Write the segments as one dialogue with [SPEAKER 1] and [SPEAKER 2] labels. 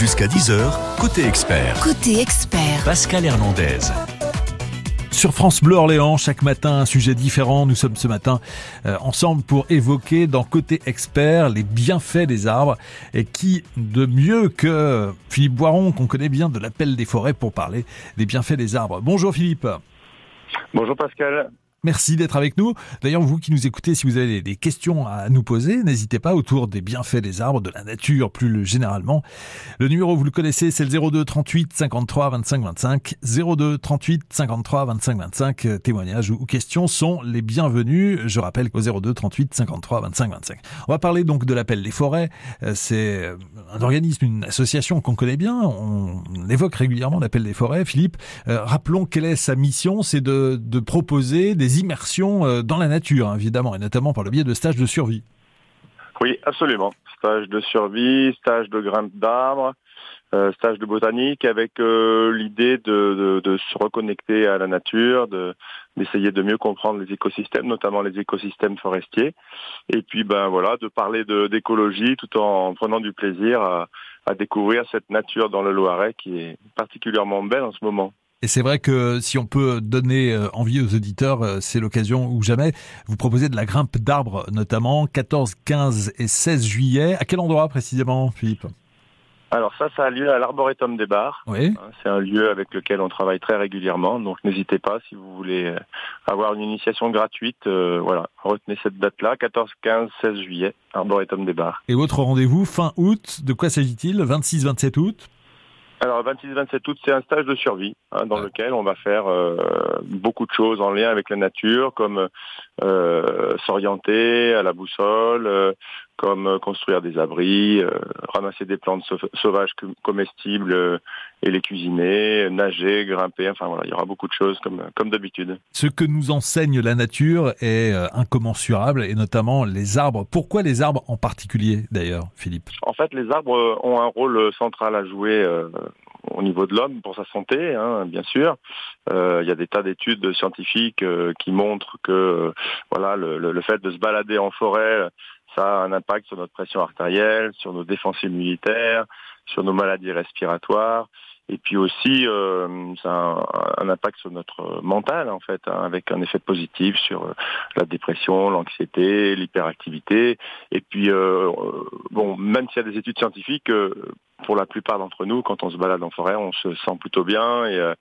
[SPEAKER 1] Jusqu'à 10h, côté expert.
[SPEAKER 2] Côté expert.
[SPEAKER 1] Pascal Hernandez.
[SPEAKER 3] Sur France Bleu Orléans, chaque matin un sujet différent. Nous sommes ce matin euh, ensemble pour évoquer dans Côté Expert les bienfaits des arbres. Et qui de mieux que Philippe Boiron, qu'on connaît bien de l'appel des forêts, pour parler des bienfaits des arbres. Bonjour Philippe.
[SPEAKER 4] Bonjour Pascal.
[SPEAKER 3] Merci d'être avec nous. D'ailleurs, vous qui nous écoutez, si vous avez des questions à nous poser, n'hésitez pas autour des bienfaits des arbres, de la nature plus généralement. Le numéro, vous le connaissez, c'est le 02 38 53 25 25. 02 38 53 25 25. Témoignages ou questions sont les bienvenus. Je rappelle qu'au 02 38 53 25 25. On va parler donc de l'appel des forêts. Euh, c'est un organisme, une association qu'on connaît bien. On évoque régulièrement l'appel des forêts. Philippe, euh, rappelons quelle est sa mission. C'est de, de proposer des immersions euh, dans la nature, hein, évidemment, et notamment par le biais de stages de survie.
[SPEAKER 4] Oui, absolument. Stage de survie, stage de grimpe d'arbres, euh, stage de botanique, avec euh, l'idée de, se reconnecter à la nature, d'essayer de mieux comprendre les écosystèmes, notamment les écosystèmes forestiers, et puis ben voilà, de parler d'écologie tout en prenant du plaisir à découvrir cette nature dans le Loiret qui est particulièrement belle en ce moment.
[SPEAKER 3] Et c'est vrai que si on peut donner euh, envie aux auditeurs, euh, c'est l'occasion ou jamais. Vous proposez de la grimpe d'arbres, notamment 14, 15 et 16 juillet. À quel endroit précisément, Philippe?
[SPEAKER 4] Alors ça, ça a lieu à l'Arboretum des Bars.
[SPEAKER 3] Oui.
[SPEAKER 4] Hein, c'est un lieu avec lequel on travaille très régulièrement, donc n'hésitez pas si vous voulez euh, avoir une initiation gratuite. voilà, retenez cette date-là, 14, 15, 16 juillet, Arboretum des Bars.
[SPEAKER 3] Et votre rendez-vous fin août, de quoi s'agit-il? 26, 27 août?
[SPEAKER 4] Alors 26-27 août, c'est un stage de survie hein, dans lequel on va faire euh, beaucoup de choses en lien avec la nature, comme euh, s'orienter à la boussole, euh, comme construire des abris, ramasser des plantes sauvages comestibles et les cuisiner, nager, grimper. Enfin voilà, il y aura beaucoup de choses comme comme d'habitude.
[SPEAKER 3] Ce que nous enseigne la nature est incommensurable et notamment les arbres. Pourquoi les arbres en particulier d'ailleurs, Philippe?
[SPEAKER 4] En fait, les arbres ont un rôle central à jouer au niveau de l'homme pour sa santé, hein, bien sûr. Euh, il y a des tas d'études scientifiques euh, qui montrent que euh, voilà le, le, fait de se balader en forêt, ça a un impact sur notre pression artérielle, sur nos défenses immunitaires, sur nos maladies respiratoires. Et puis aussi, euh, ça a un, impact sur notre mental, en fait, hein, avec un effet positif sur euh, la dépression, l'anxiété, l'hyperactivité. Et puis, euh, bon, même s'il y a des études scientifiques, pour la plupart d'entre nous, quand on se balade en forêt, on se sent plutôt bien et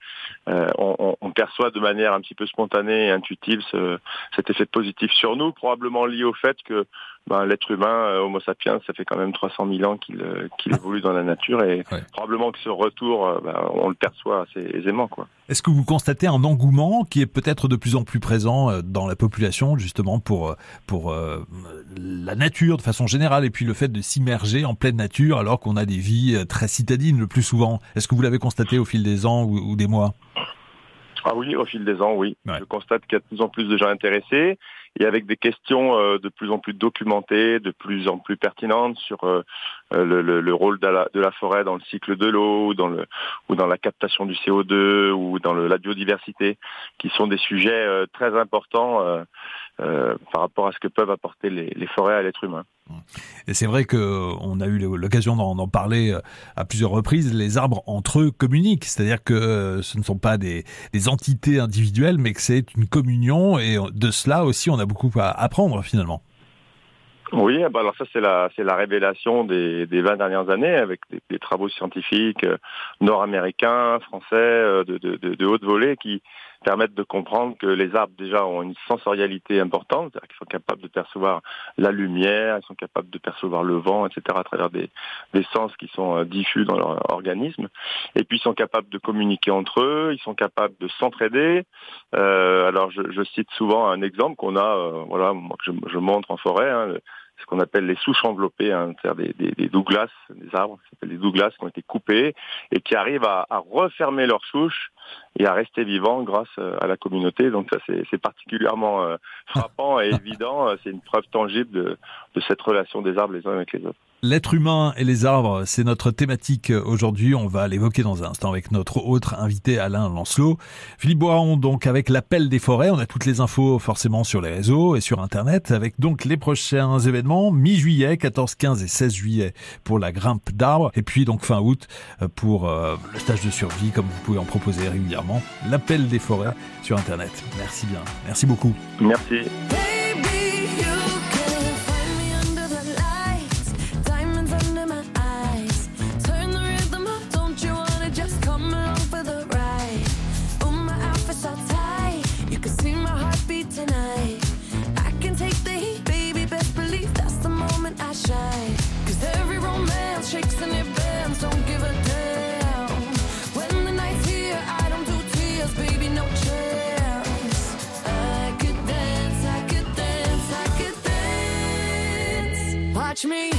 [SPEAKER 4] on, on, perçoit de manière un petit peu spontanée et intuitive ce, cet effet positif sur nous, probablement lié au fait que ben, l'être humain, Homo sapiens, ça fait quand même 300 000 ans qu'il évolue dans la nature et probablement que ce retour bah, on le perçoit assez aisément. Quoi.
[SPEAKER 3] Est-ce que vous constatez un engouement qui est peut-être de plus en plus présent euh, dans la population, justement pour, euh, pour euh, la nature de façon générale, et puis le fait de s'immerger en pleine nature alors qu'on a des vies très citadines le plus souvent? Est-ce que vous l'avez constaté au fil des ans ou, des mois?
[SPEAKER 4] Ah oui, au fil des ans, oui. Je constate qu'il y a de plus en plus de gens intéressés et avec des questions euh, de plus en plus documentées, de plus en plus pertinentes sur euh, euh, le, le, rôle de la, de la, forêt dans le cycle de l'eau, ou dans le ou dans la captation du CO2, ou dans la biodiversité, qui sont des sujets très importants par rapport à ce que peuvent apporter les, les forêts à l'être humain.
[SPEAKER 3] Et c'est vrai que on a eu l'occasion d'en parler à plusieurs reprises. Les arbres entre eux communiquent, c'est-à-dire que ce ne sont pas des, des entités individuelles, mais que c'est une communion. Et de cela aussi, on a beaucoup à apprendre finalement.
[SPEAKER 4] Oui, bah alors ça c'est la c'est la révélation des, des 20 dernières années avec des, travaux scientifiques euh, nord-américains, français euh, de, de, de, de haute volée qui permettent de comprendre que les arbres déjà ont une sensorialité importante, c'est-à-dire qu'ils sont capables de percevoir la lumière, ils sont capables de percevoir le vent, etc. à travers des, des sens qui sont euh, diffus dans leur organisme. Et puis ils sont capables de communiquer entre eux, ils sont capables de s'entraider. Euh, alors je, je, cite souvent un exemple qu'on a, euh, voilà, que je, je, montre en forêt. Hein, ce qu'on appelle les souches enveloppées, hein, c'est-à-dire des, des, Douglas, des arbres qui s'appellent des Douglas qui ont été coupés et qui arrivent à, à, refermer leurs souches et à rester vivants grâce euh, à la communauté. Donc ça c'est particulièrement euh, frappant et évident. C'est une preuve tangible de, de, cette relation des arbres les uns avec les autres.
[SPEAKER 3] L'être humain et les arbres, c'est notre thématique aujourd'hui. On va l'évoquer dans un instant avec notre autre invité Alain Lancelot. Philippe Boiron, donc avec l'appel des forêts. On a toutes les infos forcément sur les réseaux et sur Internet avec donc les prochains événements mi-juillet, 14, 15 et 16 juillet pour la grimpe d'arbres et puis donc fin août euh, pour euh, le stage de survie comme vous pouvez en proposer régulièrement. L'appel des forêts sur Internet. Merci bien. Merci beaucoup.
[SPEAKER 4] Merci.
[SPEAKER 2] Watch me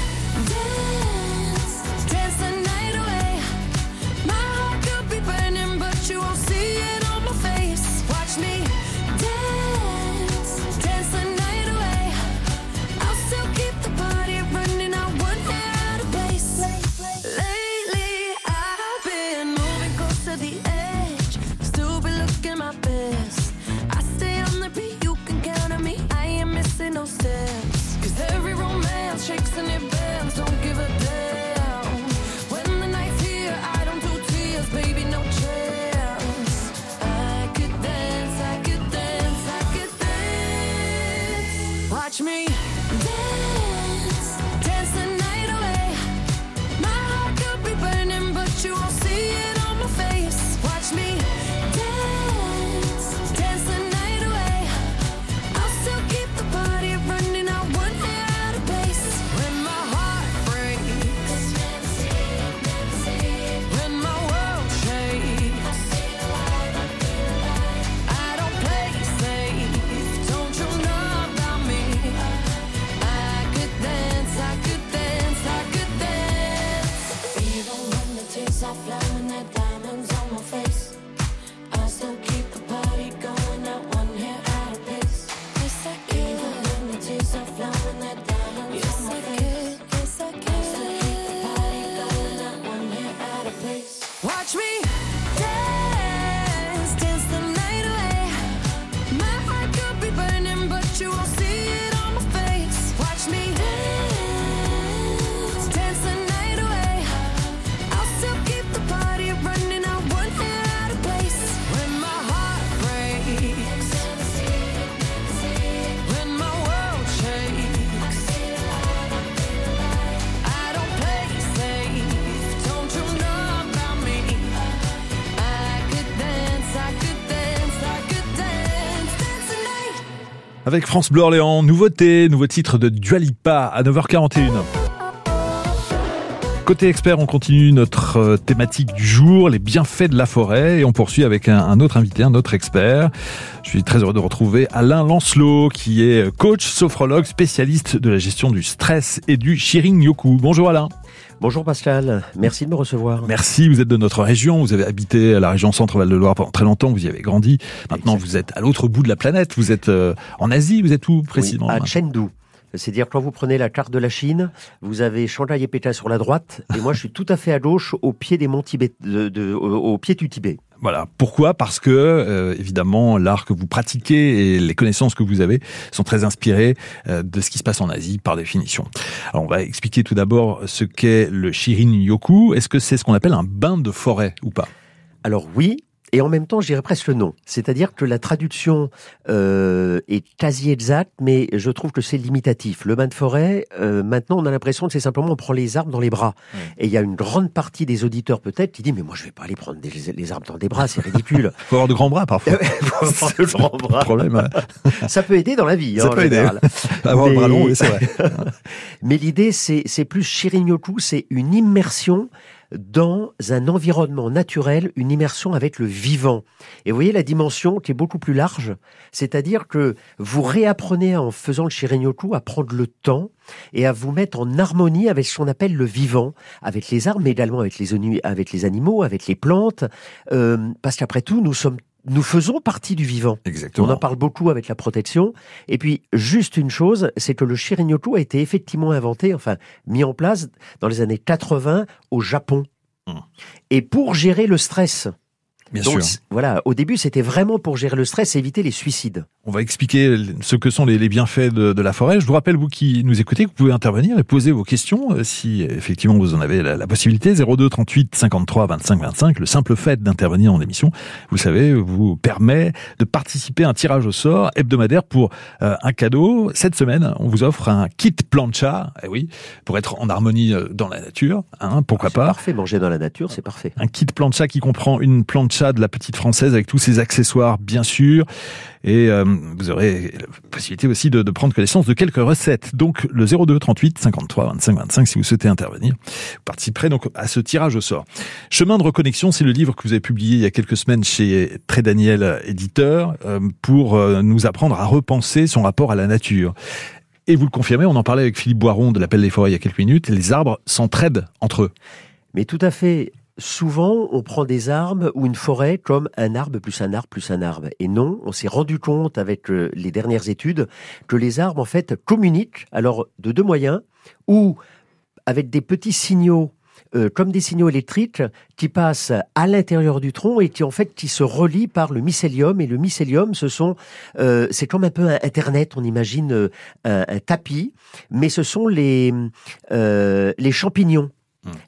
[SPEAKER 3] Avec France Bleu Orléans, nouveauté, nouveau titre de Dualipa à 9h41. Côté expert, on continue notre euh, thématique du jour, les bienfaits de la forêt, et on poursuit avec un, autre invité, un autre expert. Je suis très heureux de retrouver Alain Lancelot, qui est coach, sophrologue, spécialiste de la gestion du stress et du Shirin Yoku. Bonjour Alain.
[SPEAKER 5] Bonjour Pascal, merci de me recevoir.
[SPEAKER 3] Merci, vous êtes de notre région, vous avez habité à la région Centre-Val de Loire pendant très longtemps, vous y avez grandi. Maintenant, vous êtes à l'autre bout de la planète, vous êtes euh, en Asie, vous êtes où précisément
[SPEAKER 5] Oui, à Chengdu. C'est-à-dire quand vous prenez la carte de la Chine, vous avez Shanghai et Pékin sur la droite, et moi je suis tout à fait à gauche, au pied des monts Tibet, de, de- au, au pied du Tibet.
[SPEAKER 3] Voilà. Pourquoi? Parce que, euh, évidemment, l'art que vous pratiquez et les connaissances que vous avez sont très inspirées euh, de ce qui se passe en Asie, par définition. Alors, on va expliquer tout d'abord ce qu'est le Shirin Yoku. Est-ce que c'est ce qu'on appelle un bain de forêt ou pas?
[SPEAKER 5] Alors oui, et en même temps je dirais presque le nom. C'est-à-dire que la traduction euh, est quasi exacte, mais je trouve que c'est limitatif. Le bain de forêt, euh, maintenant on a l'impression que c'est simplement on prend les arbres dans les bras. Et il y a une grande partie des auditeurs peut-être qui dit mais moi je vais pas aller prendre des- les arbres dans des bras, c'est ridicule.
[SPEAKER 3] faut avoir de grands bras parfois.
[SPEAKER 5] Faut avoir de grands bras.
[SPEAKER 3] problème. hein.
[SPEAKER 5] Ça peut aider dans la vie.
[SPEAKER 3] Ça
[SPEAKER 5] hein, en
[SPEAKER 3] peut aider. Avoir le bras long, oui, c'est vrai.
[SPEAKER 5] Mais l'idée, c'est, c'est plus Shirin-yoku, c'est une immersion dans un environnement naturel, une immersion avec le vivant. Et vous voyez la dimension qui est beaucoup plus large, c'est-à-dire que vous réapprenez en faisant le Shirin-yoku à prendre le temps et à vous mettre en harmonie avec ce qu'on appelle le vivant, avec les arbres, mais également avec les, avec les animaux, avec les plantes, euh, parce qu'après tout, nous sommes nous faisons partie du vivant.
[SPEAKER 3] Exactement.
[SPEAKER 5] On en parle beaucoup avec la protection. Et puis, juste une chose, c'est que le Shirin-yoku a été effectivement inventé, enfin, mis en place dans les années 80 au Japon.
[SPEAKER 3] Hmm.
[SPEAKER 5] Et pour gérer le stress.
[SPEAKER 3] Bien
[SPEAKER 5] Donc,
[SPEAKER 3] sûr.
[SPEAKER 5] voilà, au début, c'était vraiment pour gérer le stress et éviter les suicides.
[SPEAKER 3] On va expliquer ce que sont les, les bienfaits de, de la forêt. Je vous rappelle, vous qui nous écoutez, que vous pouvez intervenir et poser vos questions euh, si effectivement vous en avez la, la possibilité. 02 38 53 25 25. Le simple fait d'intervenir en émission, vous savez, vous permet de participer à un tirage au sort hebdomadaire pour euh, un cadeau. Cette semaine, on vous offre un kit plancha, eh oui, pour être en harmonie euh, dans la nature. Hein, pourquoi
[SPEAKER 5] C'est
[SPEAKER 3] pas
[SPEAKER 5] parfait, manger dans la nature, c'est parfait.
[SPEAKER 3] un kit plancha qui comprend une plancha de la petite française avec tous ses accessoires, bien sûr. Et euh, vous aurez la possibilité aussi de, prendre connaissance de quelques recettes. Donc le 02 38 53 25 25 si vous souhaitez intervenir. Vous participerez donc à ce tirage au sort. Chemin de reconnexion, c'est le livre que vous avez publié il y a quelques semaines chez Très Daniel Éditeur euh, pour euh, nous apprendre à repenser son rapport à la nature. Et vous le confirmez, on en parlait avec Philippe Boiron de l'Appel des forêts il y a quelques minutes, les arbres s'entraident entre eux.
[SPEAKER 5] Mais tout à fait. Souvent, on prend des arbres ou une forêt comme un arbre plus un arbre plus un arbre. Et non, on s'est rendu compte avec euh, les dernières études que les arbres, en fait, communiquent, alors de deux moyens, ou avec des petits signaux, euh, comme des signaux électriques, qui passent à l'intérieur du tronc et qui, en fait, qui se relient par le mycélium. Et le mycélium, ce sont, euh, c'est comme un peu un Internet, on imagine un, un tapis, mais ce sont les, les champignons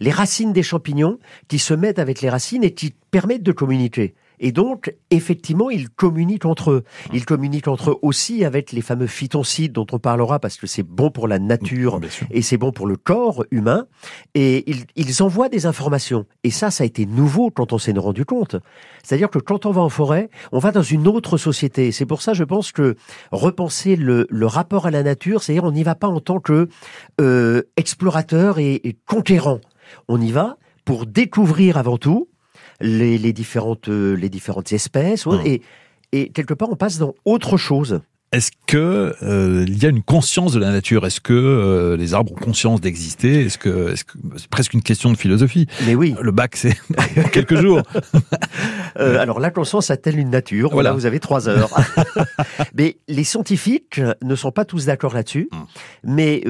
[SPEAKER 5] les racines des champignons qui se mettent avec les racines et qui permettent de communiquer. Et donc, effectivement, ils communiquent entre eux. Ils communiquent entre eux aussi avec les fameux phytoncides dont on parlera parce que c'est bon pour la nature
[SPEAKER 3] sûr.
[SPEAKER 5] et c'est bon pour le corps humain. Et ils, ils envoient des informations. Et ça, ça a été nouveau quand on s'est rendu compte. C'est-à-dire que quand on va en forêt, on va dans une autre société. C'est pour ça, je pense que repenser le, le rapport à la nature, c'est-à-dire on n'y va pas en tant que euh, explorateur et, et conquérant. On y va pour découvrir avant tout les, les différentes euh, les différentes espèces
[SPEAKER 3] Mmh.
[SPEAKER 5] et et quelque part on passe dans autre chose.
[SPEAKER 3] Est-ce que euh, il y a une conscience de la nature? Est-ce que euh, les arbres ont conscience d'exister? Est-ce que c'est presque une question de philosophie
[SPEAKER 5] Mais oui,
[SPEAKER 3] Le bac, c'est quelques jours.
[SPEAKER 5] Euh, alors la conscience a-t-elle une nature?
[SPEAKER 3] Voilà.
[SPEAKER 5] Voilà, vous avez trois heures. mais les scientifiques ne sont pas tous d'accord là-dessus.
[SPEAKER 3] Mm.
[SPEAKER 5] Mais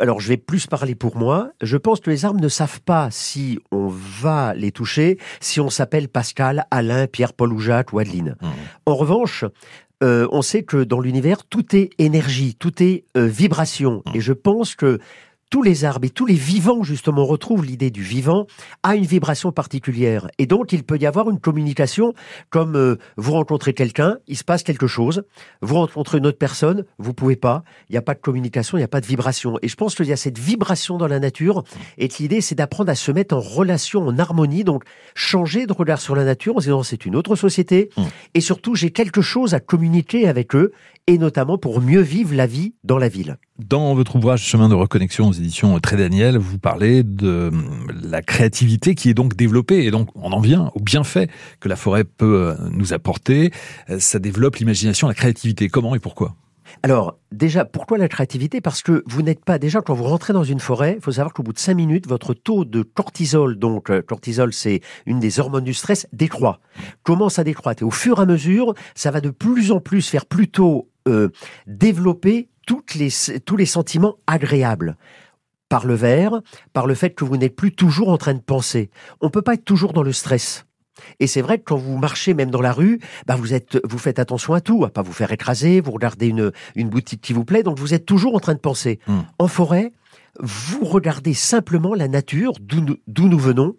[SPEAKER 5] alors je vais plus parler pour moi. Je pense que les arbres ne savent pas si on va les toucher, si on s'appelle Pascal, Alain, Pierre, Paul ou Jacques ou Adeline.
[SPEAKER 3] Mm.
[SPEAKER 5] En revanche, euh, on sait que dans l'univers, tout est énergie, tout est euh, vibration.
[SPEAKER 3] Mm.
[SPEAKER 5] Et je pense que tous les arbres et tous les vivants, justement, on retrouve l'idée du vivant, a une vibration particulière. Et donc, il peut y avoir une communication, comme euh, vous rencontrez quelqu'un, il se passe quelque chose, vous rencontrez une autre personne, vous pouvez pas, il n'y a pas de communication, il n'y a pas de vibration. Et je pense qu'il y a cette vibration dans la nature, et que l'idée, c'est d'apprendre à se mettre en relation, en harmonie, donc changer de regard sur la nature en se disant, c'est une autre société,
[SPEAKER 3] Mm.
[SPEAKER 5] et surtout, j'ai quelque chose à communiquer avec eux, et notamment pour mieux vivre la vie dans la ville.
[SPEAKER 3] Dans votre ouvrage Chemin de reconnexion aux éditions Très Daniel, vous parlez de hum, la créativité qui est donc développée et donc on en vient au bienfait que la forêt peut euh, nous apporter. Euh, Ça développe l'imagination, la créativité. Comment et pourquoi?
[SPEAKER 5] Alors, déjà, pourquoi la créativité? Parce que vous n'êtes pas, déjà, quand vous rentrez dans une forêt, il faut savoir qu'au bout de cinq minutes, votre taux de cortisol, donc euh, cortisol, c'est une des hormones du stress, décroît. Commence à décroître. Et au fur et à mesure, ça va de plus en plus faire plutôt développer toutes les, tous les sentiments agréables. Par le verre, par le fait que vous n'êtes plus toujours en train de penser. On peut pas être toujours dans le stress. Et c'est vrai que quand vous marchez même dans la rue, bah vous êtes, vous faites attention à tout, à pas vous faire écraser, vous regardez une, une boutique qui vous plaît, donc vous êtes toujours en train de penser.
[SPEAKER 3] Hmm.
[SPEAKER 5] En forêt, vous regardez simplement la nature, d'où nous, d'où nous venons,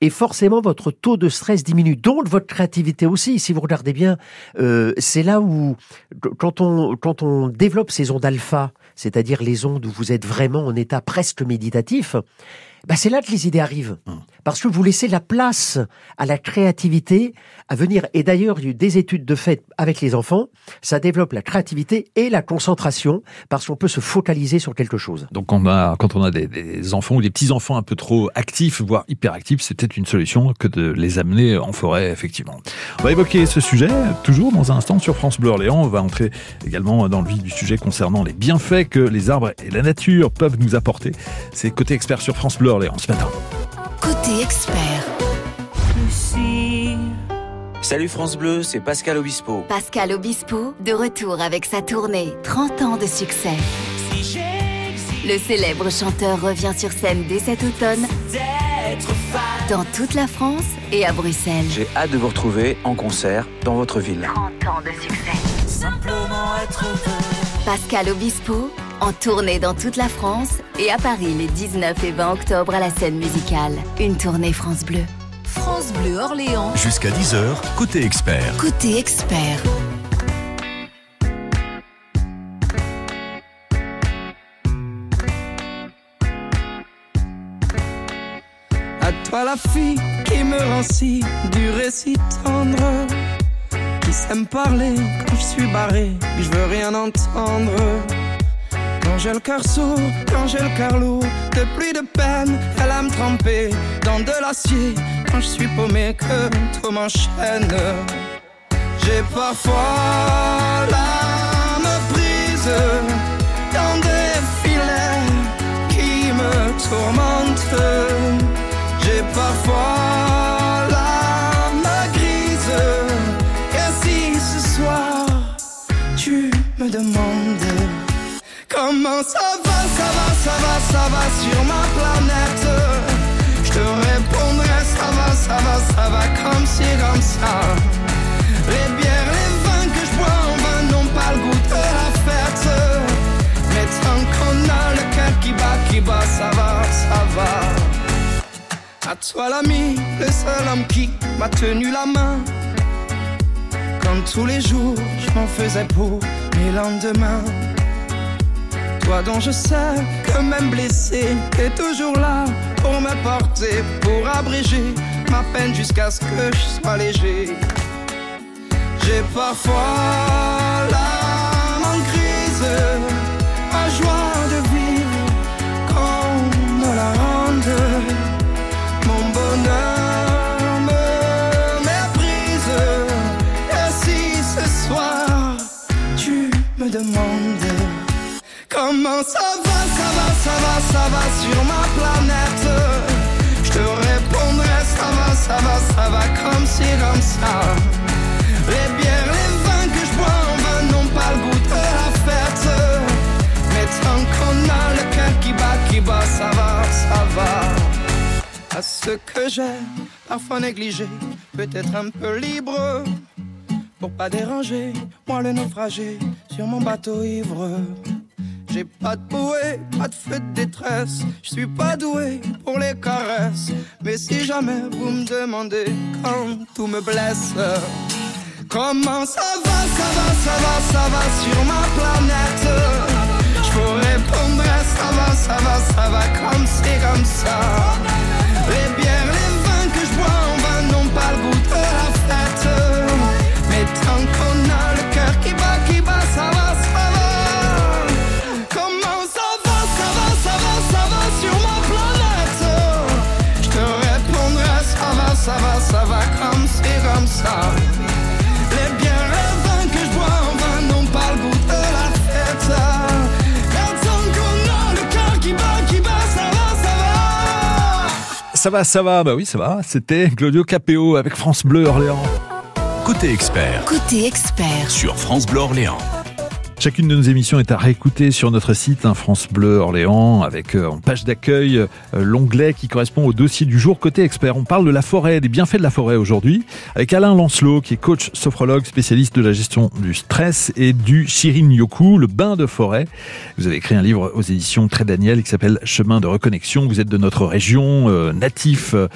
[SPEAKER 5] et forcément votre taux de stress diminue, donc votre créativité aussi. Si vous regardez bien, euh, c'est là où, quand on, quand on développe ces ondes alpha, c'est-à-dire les ondes où vous êtes vraiment en état presque méditatif, bah c'est là que les idées arrivent.
[SPEAKER 3] Hmm.
[SPEAKER 5] Parce que vous laissez la place à la créativité à venir. Et d'ailleurs, il y a eu des études de fait avec les enfants. Ça développe la créativité et la concentration parce qu'on peut se focaliser sur quelque chose.
[SPEAKER 3] Donc on a, quand on a des, des enfants ou des petits-enfants un peu trop actifs, voire hyperactifs, c'est peut-être une solution que de les amener en forêt, effectivement. On va évoquer ce sujet, toujours dans un instant sur France Bleu Orléans. On va entrer également dans le vif du sujet concernant les bienfaits que les arbres et la nature peuvent nous apporter. C'est Côté Expert sur France Bleu Orléans ce matin.
[SPEAKER 6] Côté expert, Salut France Bleu, c'est Pascal Obispo.
[SPEAKER 7] Pascal Obispo, de retour avec sa tournée 30 ans de succès. Le célèbre chanteur revient sur scène dès cet automne dans toute la France et à Bruxelles.
[SPEAKER 6] J'ai hâte de vous retrouver en concert dans votre ville.
[SPEAKER 7] 30 ans de succès. Pascal Obispo, en tournée dans toute la France et à Paris les 19 et 20 octobre à la scène musicale. Une tournée France Bleu.
[SPEAKER 2] France Bleu Orléans,
[SPEAKER 1] Jusqu'à 10h, côté expert.
[SPEAKER 2] côté expert.
[SPEAKER 8] À toi la fille qui me rend si du récit tendre Qui me parler quand je suis barré, que je veux rien entendre. Quand j'ai le cœur sourd, quand j'ai le cœur lourd De pluie de peine, elle a me tremper dans de l'acier. Quand je suis paumé, que tout m'enchaîne. J'ai parfois l'âme prise Dans des filets qui me tourmentent. J'ai parfois me demandes comment ça va, ça va, ça va, ça va sur ma planète, je te répondrai ça va, ça va, ça va comme ci, comme ça. Les bières, les vins que je bois en vain n'ont pas le goût de la fête. Mais tant qu'on a le cœur qui bat, qui bat, ça va, ça va. À toi l'ami, le seul homme qui m'a tenu la main. Comme tous les jours, je m'en faisais pour mes lendemains. Toi dont je sais que même blessé, t'es toujours là pour me porter, pour abréger ma peine jusqu'à ce que je sois léger. J'ai parfois comment ça va, ça va, ça va, ça va sur ma planète, je te répondrai ça va, ça va, ça va comme ci, comme ça. Les bières, les vins que je bois en vain n'ont pas le goût de la fête. Mais tant qu'on a le cœur qui bat, qui bat, ça va, ça va à ce que j'ai parfois négligé, peut-être un peu libre, pour pas déranger, moi le naufragé sur mon bateau ivre. J'ai pas de bouée, pas de feu de détresse, je suis pas doué pour les caresses, mais si jamais vous me demandez quand tout me blesse, comment ça va, ça va, ça va, ça va sur ma planète, Ça va, ça va,
[SPEAKER 3] bah oui, ça va. C'était Claudio Capéo avec France Bleu Orléans.
[SPEAKER 1] Côté expert
[SPEAKER 2] Côté expert.
[SPEAKER 1] sur France Bleu Orléans.
[SPEAKER 3] Chacune de nos émissions est à réécouter sur notre site hein, France Bleu Orléans avec euh, en page d'accueil euh, l'onglet qui correspond au dossier du jour côté expert. On parle de la forêt, des bienfaits de la forêt aujourd'hui avec Alain Lancelot qui est coach sophrologue spécialiste de la gestion du stress et du Shirin Yoku, le bain de forêt. Vous avez écrit un livre aux éditions Très Daniel qui s'appelle Chemin de reconnexion. Vous êtes de notre région, euh, natif euh,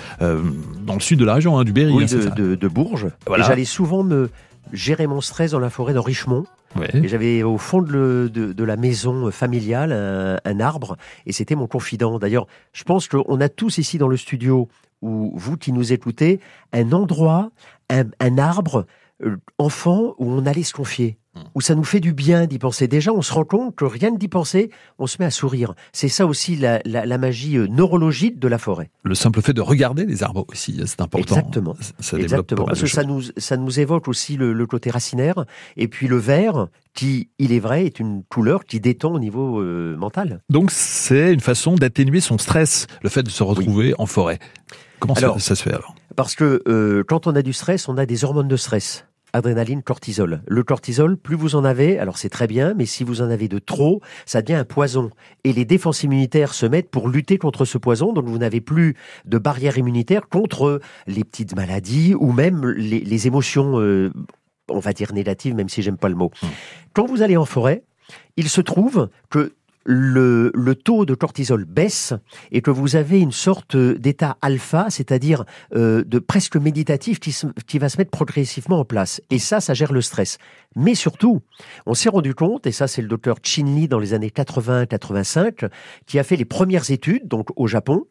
[SPEAKER 3] dans le sud de la région hein, du Berry.
[SPEAKER 5] Oui,
[SPEAKER 3] hein,
[SPEAKER 5] de, de, de Bourges.
[SPEAKER 3] Voilà.
[SPEAKER 5] Et j'allais souvent me gérer mon stress dans la forêt de Richemont.
[SPEAKER 3] Ouais.
[SPEAKER 5] Et j'avais au fond de, le- de- de la maison familiale un, un arbre et c'était mon confident. D'ailleurs, je pense qu'on a tous ici dans le studio, ou vous qui nous écoutez, un endroit, un, un arbre, euh, enfant, où on allait se confier. Où ça nous fait du bien d'y penser. Déjà, on se rend compte que rien que d'y penser, on se met à sourire. C'est ça aussi la, la- la magie euh, neurologique de la forêt.
[SPEAKER 3] Le simple fait de regarder les arbres aussi, c'est important.
[SPEAKER 5] Exactement.
[SPEAKER 3] Ça-
[SPEAKER 5] Exactement, parce que ça nous, ça nous évoque aussi le, le côté racinaire, et puis le vert, qui, il est vrai, est une couleur qui détend au niveau euh, mental.
[SPEAKER 3] Donc c'est une façon d'atténuer son stress, le fait de se retrouver en forêt. Comment ça- se fait alors?
[SPEAKER 5] Parce que euh, quand on a du stress, on a des hormones de stress. Adrénaline, cortisol. Le cortisol, plus vous en avez, alors c'est très bien, mais si vous en avez de trop, ça devient un poison. Et les défenses immunitaires se mettent pour lutter contre ce poison, donc vous n'avez plus de barrière immunitaire contre les petites maladies ou même les, les émotions, euh, on va dire négatives, même si j'aime pas le mot. Quand vous allez en forêt, il se trouve que le, le, taux de cortisol baisse et que vous avez une sorte d'état alpha, c'est-à-dire euh, de presque méditatif qui, se, qui, va se mettre progressivement en place. Et ça, ça gère le stress. Mais surtout, on s'est rendu compte, et ça c'est le docteur Chin dans les années 80-85, qui a fait les premières études, donc au Japon,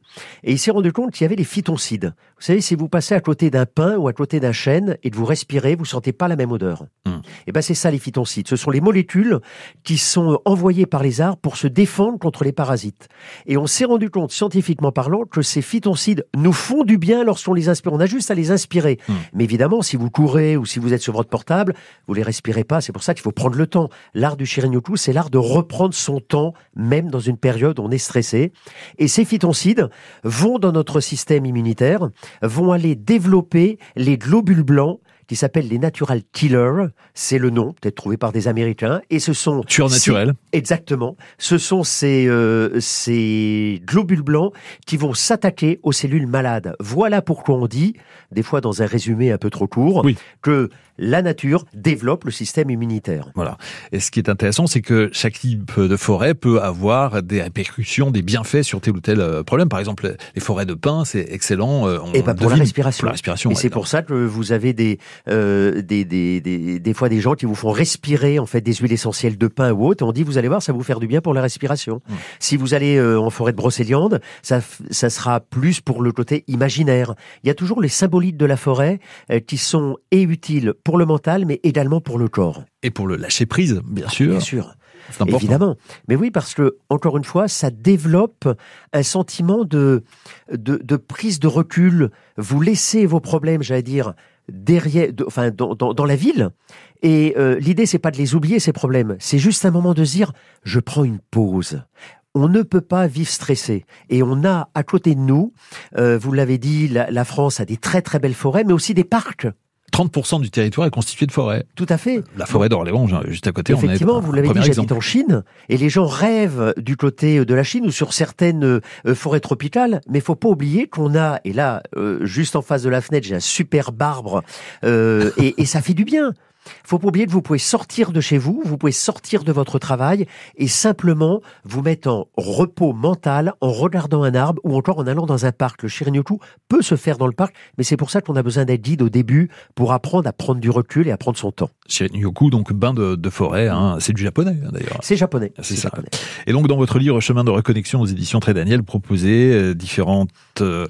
[SPEAKER 5] et il s'est rendu compte qu'il y avait les phytoncides. Vous savez, si vous passez à côté d'un pain ou à côté d'un chêne et que vous respirez, vous sentez pas la même odeur. Mmh. Et ben c'est ça les phytoncides. Ce sont les molécules qui sont envoyées par les arbres pour se défendre contre les parasites. Et on s'est rendu compte, scientifiquement parlant, que ces phytoncides nous font du bien lorsqu'on les inspire. On a juste à les inspirer. Mmh. Mais évidemment, si vous courez ou si vous êtes sur votre portable, vous les respirez pas. C'est pour ça qu'il faut prendre le temps. L'art du Shirin-yoku, c'est l'art de reprendre son temps, même dans une période où on est stressé. Et ces phytoncides vont dans notre système immunitaire, vont aller développer les globules blancs qui s'appellent les natural killers. C'est le nom, peut-être trouvé par des Américains. Et ce sont
[SPEAKER 3] tueurs naturels.
[SPEAKER 5] Exactement. Ce sont ces euh, ces globules blancs qui vont s'attaquer aux cellules malades. Voilà pourquoi on dit, des fois dans un résumé un peu trop court,
[SPEAKER 3] oui.
[SPEAKER 5] que la nature développe le système immunitaire.
[SPEAKER 3] Voilà. Et ce qui est intéressant, c'est que chaque type de forêt peut avoir des répercussions, des bienfaits sur tel ou tel euh, problème. Par exemple, les forêts de pins, c'est excellent.
[SPEAKER 5] Euh, Et ben pour la respiration.
[SPEAKER 3] Pour la respiration.
[SPEAKER 5] Et c'est pour ça que vous avez des, euh, des, des, des, des, fois des gens qui vous font respirer en fait des huiles essentielles de pin ou autres. Et on dit, vous allez voir, ça va vous faire du bien pour la respiration. Mmh. Si vous allez euh, en forêt de brocéliande, ça, ça sera plus pour le côté imaginaire. Il y a toujours les symbolites de la forêt euh, qui sont et utiles pour le mental, mais également pour le corps.
[SPEAKER 3] Et pour le lâcher prise, bien sûr.
[SPEAKER 5] Bien sûr. Évidemment. Mais oui, parce que, encore une fois, ça développe un sentiment de, de, de prise de recul. Vous laissez vos problèmes, j'allais dire, derrière, de, enfin, dans, dans, la ville. Et euh, l'idée, c'est pas de les oublier, ces problèmes. C'est juste un moment de se dire, je prends une pause on ne peut pas vivre stressé. Et on a à côté de nous, euh, vous l'avez dit, la, France a des très très belles forêts, mais aussi des parcs.
[SPEAKER 3] 30% du territoire est constitué de forêts.
[SPEAKER 5] Tout à fait.
[SPEAKER 3] La forêt d'Orléans, juste à côté.
[SPEAKER 5] Effectivement,
[SPEAKER 3] on est
[SPEAKER 5] vous l'avez dit, j'habite en Chine, et les gens rêvent du côté de la Chine ou sur certaines euh, forêts tropicales, mais faut pas oublier qu'on a, et là, euh, juste en face de la fenêtre, j'ai un super arbre, euh, et, et ça fait du bien. Faut pas oublier que vous pouvez sortir de chez vous, vous pouvez sortir de votre travail et simplement vous mettre en repos mental en regardant un arbre ou encore en allant dans un parc. Le Shirinyoku peut se faire dans le parc, mais c'est pour ça qu'on a besoin d'être guide au début pour apprendre à prendre du recul et à prendre son temps.
[SPEAKER 3] Shirinyoku, donc bain de, de forêt, hein. c'est du japonais hein, d'ailleurs.
[SPEAKER 5] C'est japonais.
[SPEAKER 3] C'est
[SPEAKER 5] ça.
[SPEAKER 3] Japonais. Et donc dans votre livre Chemin de reconnexion aux éditions Très Daniel, proposez euh, différentes euh,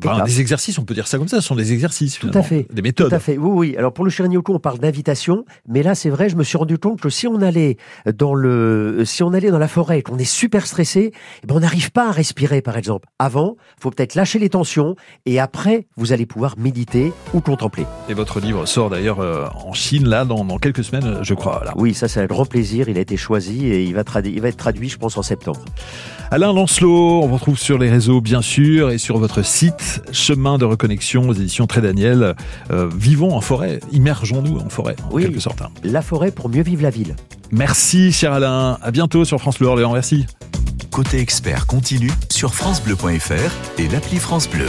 [SPEAKER 3] ben, des exercices, on peut dire ça comme ça, ce sont des exercices.
[SPEAKER 5] Tout à fait.
[SPEAKER 3] Des méthodes.
[SPEAKER 5] Tout à fait. Oui, oui. Alors pour le Shirinyoku, on parle d'invitation, mais là c'est vrai, je me suis rendu compte que si on allait dans le, si on allait dans la forêt et qu'on est super stressé, eh ben on n'arrive pas à respirer par exemple. Avant, faut peut-être lâcher les tensions et après vous allez pouvoir méditer ou contempler.
[SPEAKER 3] Et votre livre sort d'ailleurs euh, en Chine là dans, dans, quelques semaines, je crois. Là.
[SPEAKER 5] Oui, ça c'est un grand plaisir. Il a été choisi et il va, il va être traduit, je pense, en septembre.
[SPEAKER 3] Alain Lancelot, on vous retrouve sur les réseaux bien sûr et sur votre site Chemin de reconnexion aux éditions Très Daniel. Euh, vivons en forêt, immergeons-nous en forêt en
[SPEAKER 5] oui,
[SPEAKER 3] quelque sorte. hein.
[SPEAKER 5] La forêt pour mieux vivre la ville.
[SPEAKER 3] Merci cher Alain, à bientôt sur France Bleu Orléans, merci.
[SPEAKER 1] Côté expert continue sur francebleu.fr et l'appli France Bleu.